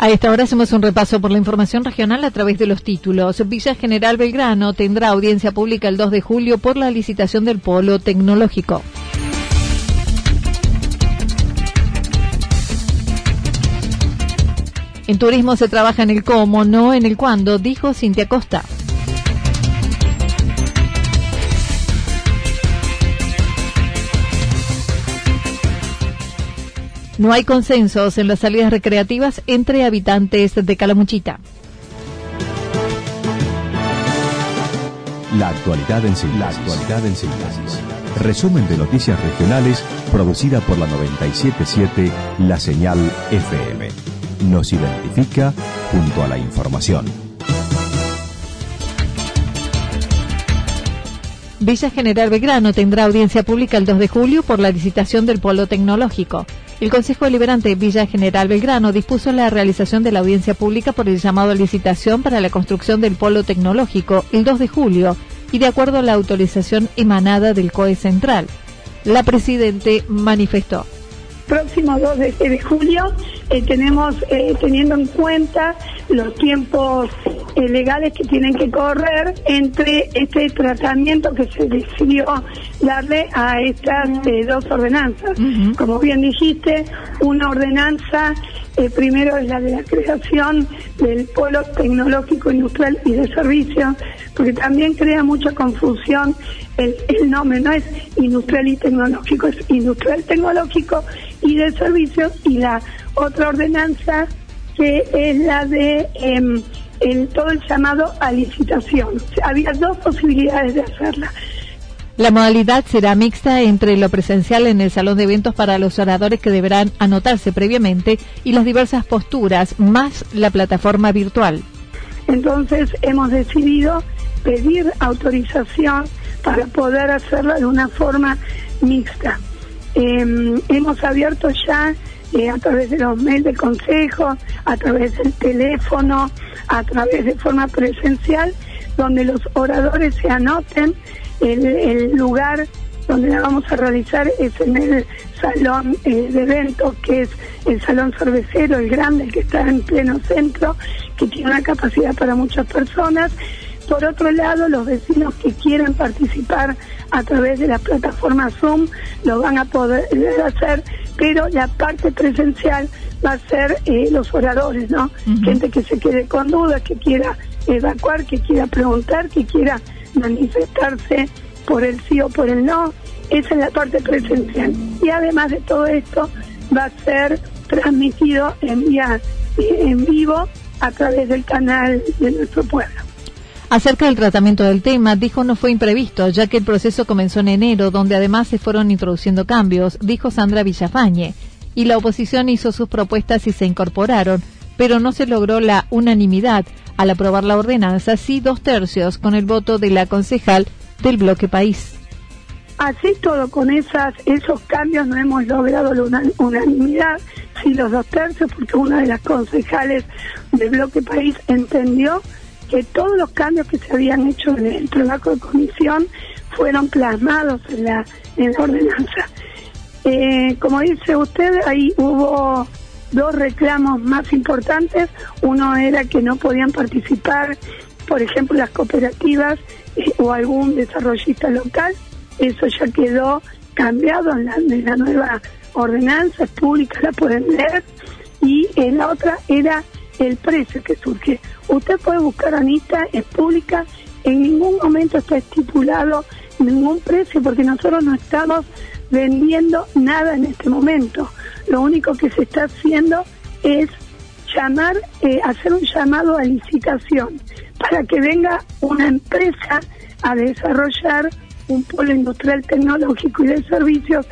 A esta hora hacemos un repaso por la información regional a través de los títulos. Villa General Belgrano tendrá audiencia pública el 2 de julio por la licitación del polo tecnológico. En turismo se trabaja en el cómo, no en el cuándo, dijo Cintia Costa. No hay consensos en las salidas recreativas entre habitantes de Calamuchita. La actualidad en síntesis. Resumen de noticias regionales producida por la 977 La Señal FM. Nos identifica junto a la información. Villa General Belgrano tendrá audiencia pública el 2 de julio por la licitación del polo tecnológico. El Consejo Deliberante Villa General Belgrano dispuso la realización de la audiencia pública por el llamado a licitación para la construcción del polo tecnológico el 2 de julio y de acuerdo a la autorización emanada del COE Central. La Presidente manifestó próximo 2 de, julio eh, tenemos, eh, teniendo en cuenta los tiempos eh, legales que tienen que correr entre este tratamiento que se decidió darle a estas dos ordenanzas. Como bien dijiste, una ordenanza primero es la de la creación del polo tecnológico industrial y de servicios, porque también crea mucha confusión el, el, nombre, no es industrial y tecnológico, es industrial tecnológico y de servicios y la otra ordenanza que es la de em, el, todo el llamado a licitación. había dos posibilidades de hacerla. La modalidad será mixta entre lo presencial en el salón de eventos para los oradores que deberán anotarse previamente y las diversas posturas, más la plataforma virtual. Entonces hemos decidido pedir autorización para poder hacerla de una forma mixta. Em, hemos abierto ya eh, a través de los mails del consejo, a través del teléfono, a través de forma presencial, donde los oradores se anoten. El, lugar donde la vamos a realizar es en el salón eh, de eventos, que es el salón cervecero, el grande, que está en pleno centro, que tiene una capacidad para muchas personas. Por otro lado, los vecinos que quieran participar a través de la plataforma Zoom lo van a poder hacer, pero la parte presencial va a ser eh, los oradores, ¿no? Gente que se quede con dudas, que quiera evacuar, que quiera preguntar, que quiera manifestarse por el sí o por el no. Esa es la parte presencial. Y además de todo esto, va a ser transmitido en, vía, eh, en vivo a través del canal de nuestro pueblo. Acerca del tratamiento del tema, dijo no fue imprevisto, ya que el proceso comenzó en enero, donde además se fueron introduciendo cambios, dijo Sandra Villafañe, y la oposición hizo sus propuestas y se incorporaron, pero no se logró la unanimidad. Al aprobar la ordenanza, sí dos tercios con el voto de la concejal del bloque país. Así todo, con esas, esos cambios no hemos logrado la unanimidad, sí los dos tercios, porque una de las concejales del bloque país entendió que todos los cambios que se habían hecho en el trabajo de comisión fueron plasmados en la, en la ordenanza. Eh, como dice usted, ahí hubo dos reclamos más importantes. Uno era que no podían participar, por ejemplo, las cooperativas eh, o algún desarrollista local. Eso ya quedó cambiado en la, nueva ordenanza pública, la pueden leer. Y en la otra era el precio que surge. Usted puede buscar, Anita, es pública, en ningún momento está estipulado ningún precio porque nosotros no estamos vendiendo nada en este momento. Lo único que se está haciendo es llamar, eh, hacer un llamado a licitación para que venga una empresa a desarrollar un polo industrial tecnológico y de servicios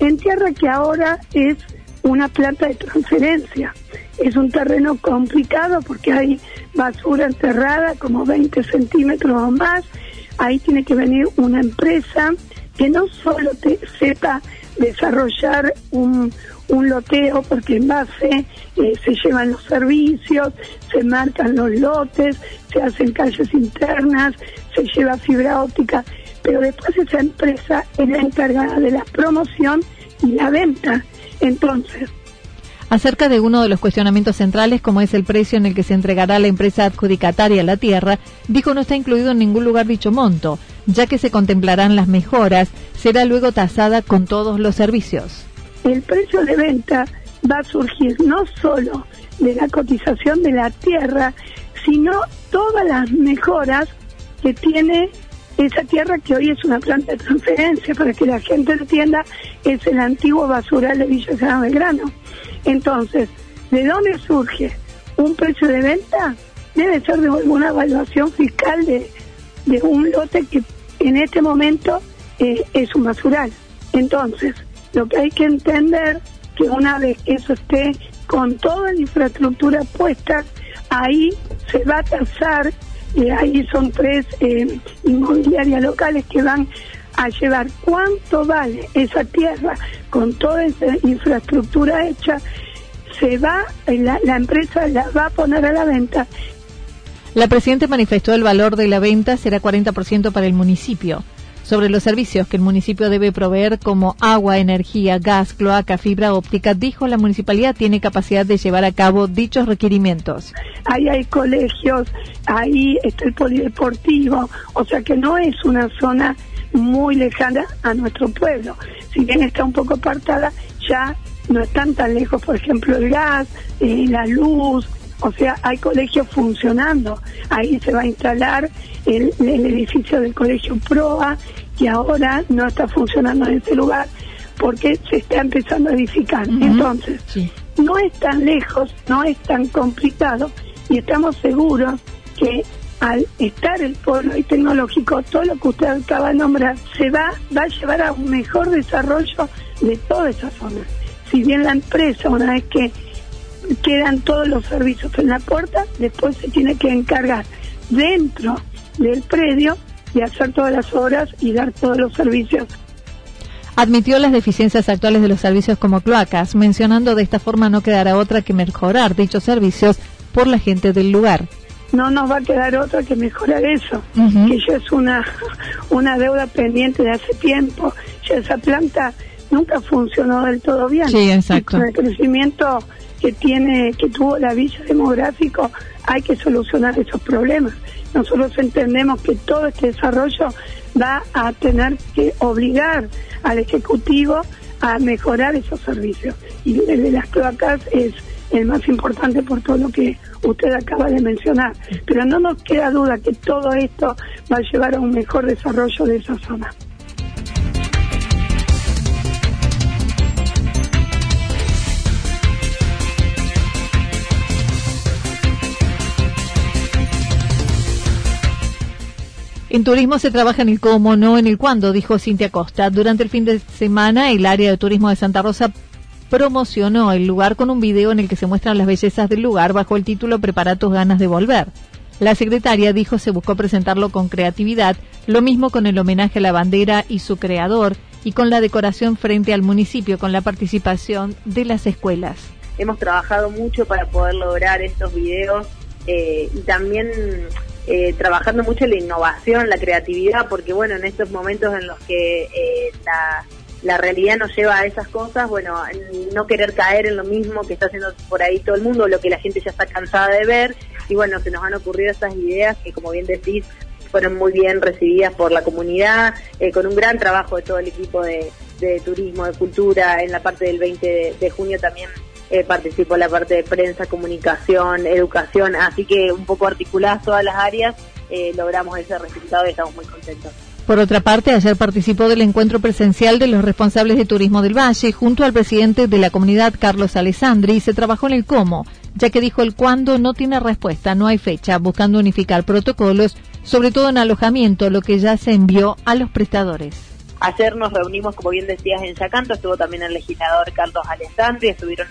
en tierra que ahora es una planta de transferencia. Es un terreno complicado porque hay basura enterrada como 20 centímetros o más. Ahí tiene que venir una empresa que no solo te sepa desarrollar un, un loteo, porque en base eh, se llevan los servicios, se marcan los lotes, se hacen calles internas, se lleva fibra óptica, pero después esa empresa es la encargada de la promoción y la venta. Entonces, acerca de uno de los cuestionamientos centrales, como es el precio en el que se entregará la empresa adjudicataria la tierra, dijo no está incluido en ningún lugar dicho monto, ya que se contemplarán las mejoras, será luego tasada con todos los servicios. El precio de venta va a surgir no solo de la cotización de la tierra, sino todas las mejoras que tiene esa tierra que hoy es una planta de transferencia, para que la gente entienda, es el antiguo basural de Villa San Belgrano. Entonces, ¿de dónde surge un precio de venta? Debe ser de alguna evaluación fiscal de, de un lote que en este momento eh, es un basural. Entonces, lo que hay que entender que una vez que eso esté con toda la infraestructura puesta, ahí se va a tasar, y ahí son tres eh, inmobiliarias locales que van a llevar cuánto vale esa tierra con toda esa infraestructura hecha, se va, la, la empresa la va a poner a la venta la Presidenta manifestó el valor de la venta será 40% para el municipio. Sobre los servicios que el municipio debe proveer como agua, energía, gas, cloaca, fibra óptica, dijo la municipalidad tiene capacidad de llevar a cabo dichos requerimientos. Ahí hay colegios, ahí está el polideportivo, o sea que no es una zona muy lejana a nuestro pueblo. Si bien está un poco apartada, ya no están tan lejos, por ejemplo, el gas, eh, la luz, o sea, hay colegios funcionando. Ahí se va a instalar el, edificio del colegio Proa, que ahora no está funcionando en ese lugar porque se está empezando a edificar. Entonces, no es tan lejos, no es tan complicado y estamos seguros que al estar el pueblo y tecnológico, todo lo que usted acaba de nombrar, se va, va a llevar a un mejor desarrollo de toda esa zona. Si bien la empresa, una vez que quedan todos los servicios en la puerta, después se tiene que encargar dentro del predio de hacer todas las obras y dar todos los servicios. Admitió las deficiencias actuales de los servicios como cloacas, mencionando de esta forma no quedará otra que mejorar dichos servicios por la gente del lugar. No nos va a quedar otra que mejorar eso, que ya es una, una deuda pendiente de hace tiempo. Ya esa planta nunca funcionó del todo bien. Sí, exacto. con el crecimiento que tiene que tuvo la villa demográfico hay que solucionar esos problemas. Nosotros entendemos que todo este desarrollo va a tener que obligar al ejecutivo a mejorar esos servicios. Y el de las cloacas es el más importante por todo lo que usted acaba de mencionar. Pero no nos queda duda que todo esto va a llevar a un mejor desarrollo de esa zona. En turismo se trabaja en el cómo, no en el cuándo, dijo Cintia Costa. Durante el fin de semana, el área de turismo de Santa Rosa promocionó el lugar con un video en el que se muestran las bellezas del lugar bajo el título Prepara tus ganas de volver. La secretaria dijo se buscó presentarlo con creatividad, lo mismo con el homenaje a la bandera y su creador, y con la decoración frente al municipio, con la participación de las escuelas. Hemos trabajado mucho para poder lograr estos videos eh, y también eh, trabajando mucho la innovación, la creatividad, porque bueno, en estos momentos en los que eh, la realidad nos lleva a esas cosas, bueno, no querer caer en lo mismo que está haciendo por ahí todo el mundo, lo que la gente ya está cansada de ver, y bueno, se nos han ocurrido estas ideas que como bien decís, fueron muy bien recibidas por la comunidad, eh, con un gran trabajo de todo el equipo de, turismo, de cultura, en la parte del 20 de, junio también eh, participó la parte de prensa, comunicación, educación, así que un poco articuladas todas las áreas, eh, logramos ese resultado y estamos muy contentos. Por otra parte, ayer participó del encuentro presencial de los responsables de turismo del Valle junto al presidente de la comunidad, Carlos Alessandri, y se trabajó en el cómo, ya que dijo el cuándo no tiene respuesta, no hay fecha, buscando unificar protocolos, sobre todo en alojamiento, lo que ya se envió a los prestadores. Ayer nos reunimos, como bien decías, en Yacanto, estuvo también el legislador Carlos Alessandri, estuvieron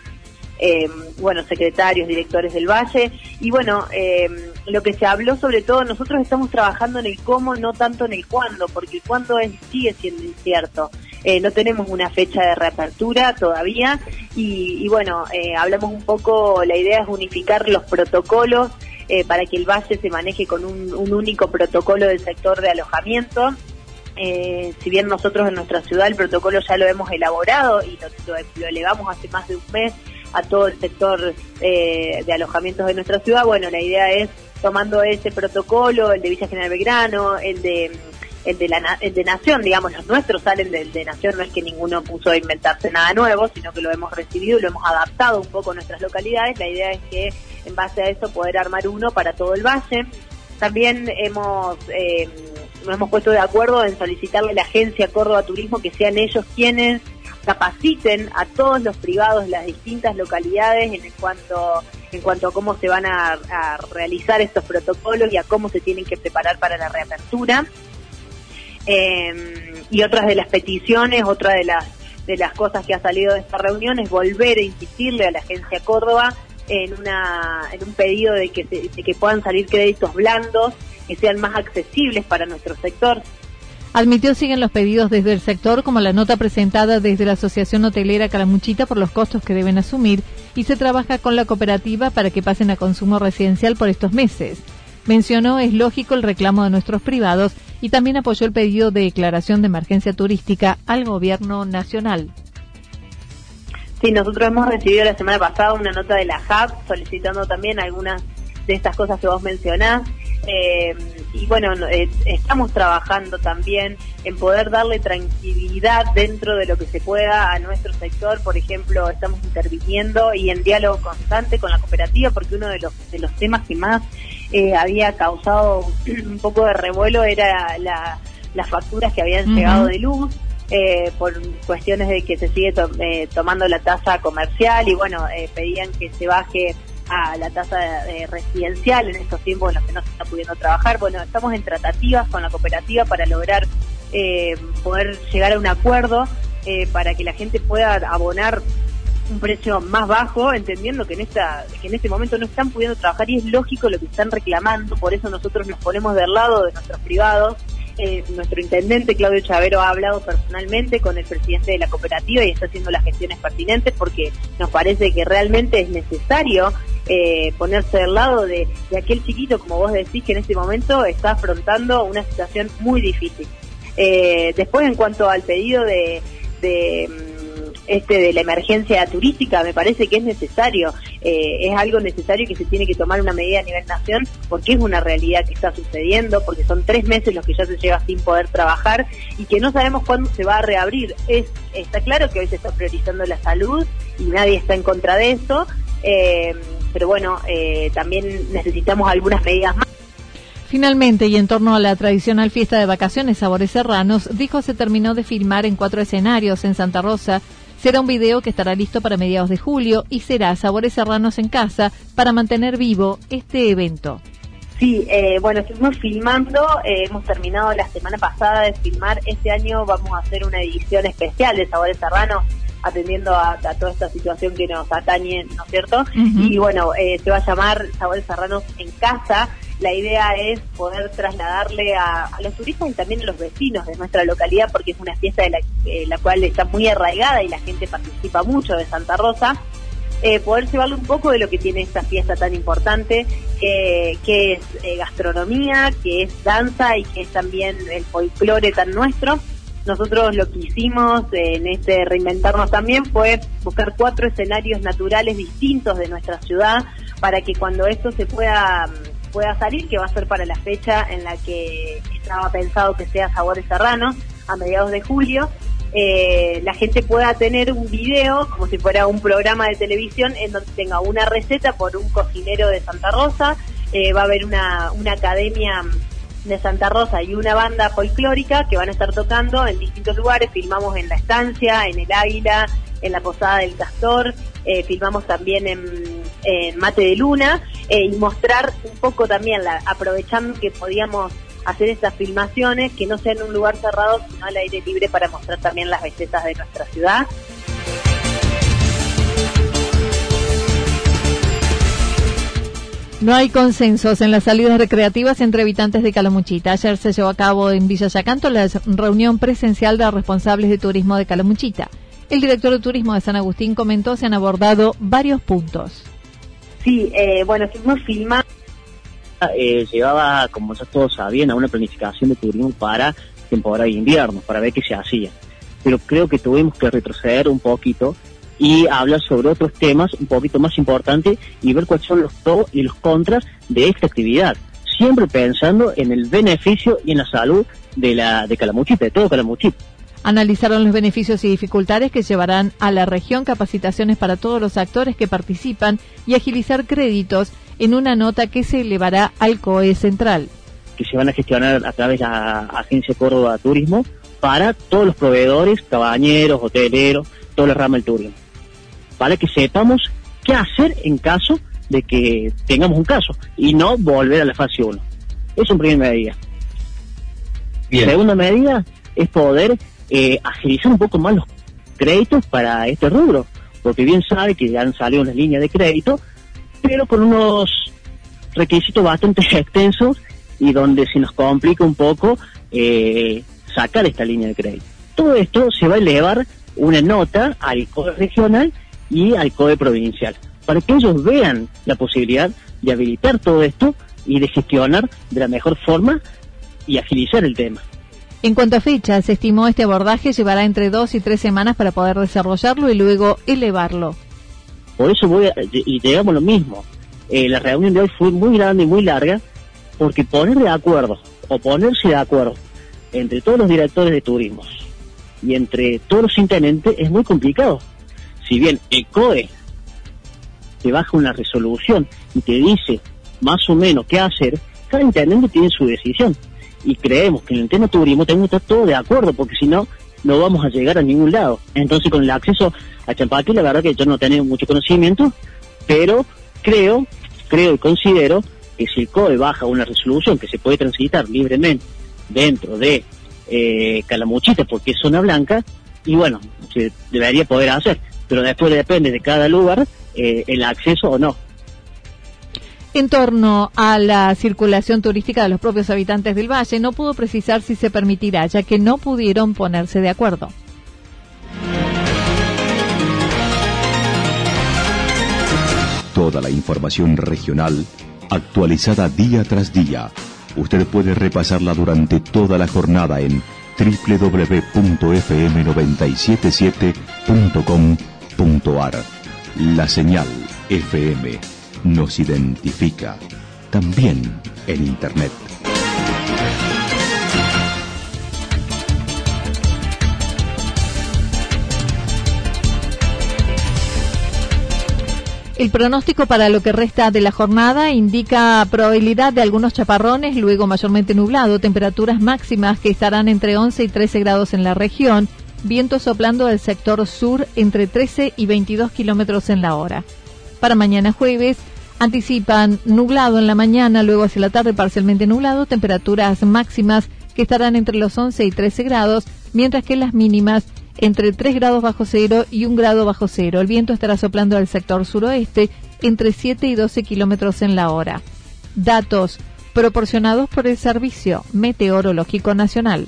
eh, bueno, secretarios, directores del Valle. Y bueno, eh, lo que se habló sobre todo, nosotros estamos trabajando en el cómo, no tanto en el cuándo, porque el cuándo sigue siendo incierto. Eh, no tenemos una fecha de reapertura todavía y, bueno, eh, hablamos un poco, la idea es unificar los protocolos eh, para que el Valle se maneje con un, único protocolo del sector de alojamiento. si bien nosotros en nuestra ciudad el protocolo ya lo hemos elaborado y lo elevamos hace más de un mes, a todo el sector eh, de alojamientos de nuestra ciudad. Bueno, la idea es tomando ese protocolo, el de Villa General Belgrano, el de el de la el de Nación, digamos, los nuestros salen del de Nación, no es que ninguno puso a inventarse nada nuevo, sino que lo hemos recibido y lo hemos adaptado un poco a nuestras localidades. La idea es que en base a eso poder armar uno para todo el valle. También hemos eh, nos hemos puesto de acuerdo en solicitarle a la agencia Córdoba Turismo que sean ellos quienes capaciten a todos los privados de las distintas localidades en cuanto en cuanto a cómo se van a, realizar estos protocolos y a cómo se tienen que preparar para la reapertura. Em, y otras de las peticiones, otra de las de las cosas que ha salido de esta reunión es volver a insistirle a la agencia Córdoba en una en un pedido de que de que puedan salir créditos blandos que sean más accesibles para nuestro sector Admitió siguen los pedidos desde el sector, como la nota presentada desde la Asociación Hotelera Calamuchita por los costos que deben asumir, y se trabaja con la cooperativa para que pasen a consumo residencial por estos meses. Mencionó es lógico el reclamo de nuestros privados y también apoyó el pedido de declaración de emergencia turística al gobierno nacional. Sí, nosotros hemos recibido la semana pasada una nota de la HAP solicitando también algunas de estas cosas que vos mencionás. Eh, y bueno, eh, estamos trabajando también en poder darle tranquilidad dentro de lo que se pueda a nuestro sector. Por ejemplo, estamos interviniendo y en diálogo constante con la cooperativa porque uno de los, de los temas que más eh, había causado un poco de revuelo era las facturas que habían llegado de luz. Eh, por cuestiones de que se sigue tomando la tasa comercial y bueno, pedían que se baje a la tasa de, residencial en estos tiempos en los que no se está pudiendo trabajar. Bueno, estamos en tratativas con la cooperativa para lograr eh, poder llegar a un acuerdo eh, para que la gente pueda abonar un precio más bajo, entendiendo que en esta que en este momento no están pudiendo trabajar y es lógico lo que están reclamando, por eso nosotros nos ponemos del lado de nuestros privados eh, nuestro intendente Claudio Chavero ha hablado personalmente con el presidente de la cooperativa y está haciendo las gestiones pertinentes porque nos parece que realmente es necesario eh, ponerse del lado de, aquel chiquito, como vos decís, que en este momento está afrontando una situación muy difícil. Eh, después, en cuanto al pedido de mm, este de la emergencia turística me parece que es necesario, eh, es algo necesario que se tiene que tomar una medida a nivel nación porque es una realidad que está sucediendo, porque son tres meses los que ya se lleva sin poder trabajar y que no sabemos cuándo se va a reabrir. Es, está claro que hoy se está priorizando la salud y nadie está en contra de eso, eh, pero bueno, eh, también necesitamos algunas medidas más. Finalmente, y en torno a la tradicional fiesta de vacaciones Sabores Serranos, dijo se terminó de filmar en cuatro escenarios en Santa Rosa, Será un video que estará listo para mediados de julio y será Sabores Serranos en Casa para mantener vivo este evento. Sí, eh, bueno, estuvimos filmando, eh, hemos terminado la semana pasada de filmar, este año vamos a hacer una edición especial de Sabores Serranos atendiendo a, toda esta situación que nos atañe, ¿no es cierto? Y bueno, eh, se va a llamar Sabores Serranos en Casa la idea es poder trasladarle a, los turistas y también a los vecinos de nuestra localidad, porque es una fiesta de la, eh, cual está muy arraigada y la gente participa mucho de Santa Rosa, eh, poder llevarle un poco de lo que tiene esta fiesta tan importante, que es eh, gastronomía, que es danza y que es también el folclore tan nuestro. Nosotros lo que hicimos en este reinventarnos también fue buscar cuatro escenarios naturales distintos de nuestra ciudad para que cuando esto se pueda pueda salir, que va a ser para la fecha en la que estaba pensado que sea Sabores Serrano, a mediados de julio, eh, la gente pueda tener un video como si fuera un programa de televisión en donde tenga una receta por un cocinero de Santa Rosa, eh, va a haber una, una academia de Santa Rosa y una banda folclórica que van a estar tocando en distintos lugares, filmamos en La Estancia, en El Águila, en la Posada del Castor, eh, filmamos también en, Mate de Luna eh, y mostrar un poco también, la, aprovechando que podíamos hacer estas filmaciones, que no sean en un lugar cerrado, sino al aire libre para mostrar también las bellezas de nuestra ciudad. No hay consensos en las salidas recreativas entre habitantes de Calamuchita. Ayer se llevó a cabo en Villa Yacanto la reunión presencial de responsables de turismo de Calamuchita. El director de turismo de San Agustín comentó se han abordado varios puntos. Sí, eh, bueno, estuvimos filmando. Eh, llevaba, como ya todos sabían, a una planificación de turismo para temporada de invierno, para ver qué se hacía. Pero creo que tuvimos que retroceder un poquito y hablar sobre otros temas un poquito más importantes y ver cuáles son los pros y los contras de esta actividad. Siempre pensando en el beneficio y en la salud de la de Calamuchita, de todo Calamuchita. Analizaron los beneficios y dificultades que llevarán a la región capacitaciones para todos los actores que participan y agilizar créditos en una nota que se elevará al COE central. Que se van a gestionar a través de la Agencia Córdoba Turismo para todos los proveedores, cabañeros, hoteleros, toda la rama del turismo para que sepamos qué hacer en caso de que tengamos un caso y no volver a la fase 1. Es una primera medida. La segunda medida es poder eh, agilizar un poco más los créditos para este rubro, porque bien sabe que ya han salido unas líneas de crédito, pero con unos requisitos bastante extensos y donde se nos complica un poco eh, sacar esta línea de crédito. Todo esto se va a elevar una nota al Código Regional y al COE provincial, para que ellos vean la posibilidad de habilitar todo esto y de gestionar de la mejor forma y agilizar el tema. En cuanto a fecha, se estimó este abordaje llevará entre dos y tres semanas para poder desarrollarlo y luego elevarlo. Por eso voy a, y llegamos lo mismo. Eh, la reunión de hoy fue muy grande y muy larga porque poner de acuerdo o ponerse de acuerdo entre todos los directores de turismos y entre todos los intendentes es muy complicado si bien el COE te baja una resolución y te dice más o menos qué hacer, cada intendente tiene su decisión. Y creemos que en el tema turismo tenemos que estar todos de acuerdo, porque si no, no vamos a llegar a ningún lado. Entonces, con el acceso a Champaquí, la verdad que yo no tengo mucho conocimiento, pero creo, creo y considero que si el COE baja una resolución que se puede transitar libremente dentro de eh, Calamuchita, porque es zona blanca, y bueno, se debería poder hacer pero después depende de cada lugar eh, el acceso o no. En torno a la circulación turística de los propios habitantes del valle, no pudo precisar si se permitirá, ya que no pudieron ponerse de acuerdo. Toda la información regional actualizada día tras día. Usted puede repasarla durante toda la jornada en www.fm977.com la señal FM nos identifica también en Internet. El pronóstico para lo que resta de la jornada indica probabilidad de algunos chaparrones, luego mayormente nublado, temperaturas máximas que estarán entre 11 y 13 grados en la región viento soplando del sector sur entre 13 y 22 kilómetros en la hora. Para mañana jueves, anticipan nublado en la mañana, luego hacia la tarde parcialmente nublado, temperaturas máximas que estarán entre los 11 y 13 grados, mientras que las mínimas entre 3 grados bajo cero y 1 grado bajo cero. El viento estará soplando del sector suroeste entre 7 y 12 kilómetros en la hora. Datos proporcionados por el Servicio Meteorológico Nacional.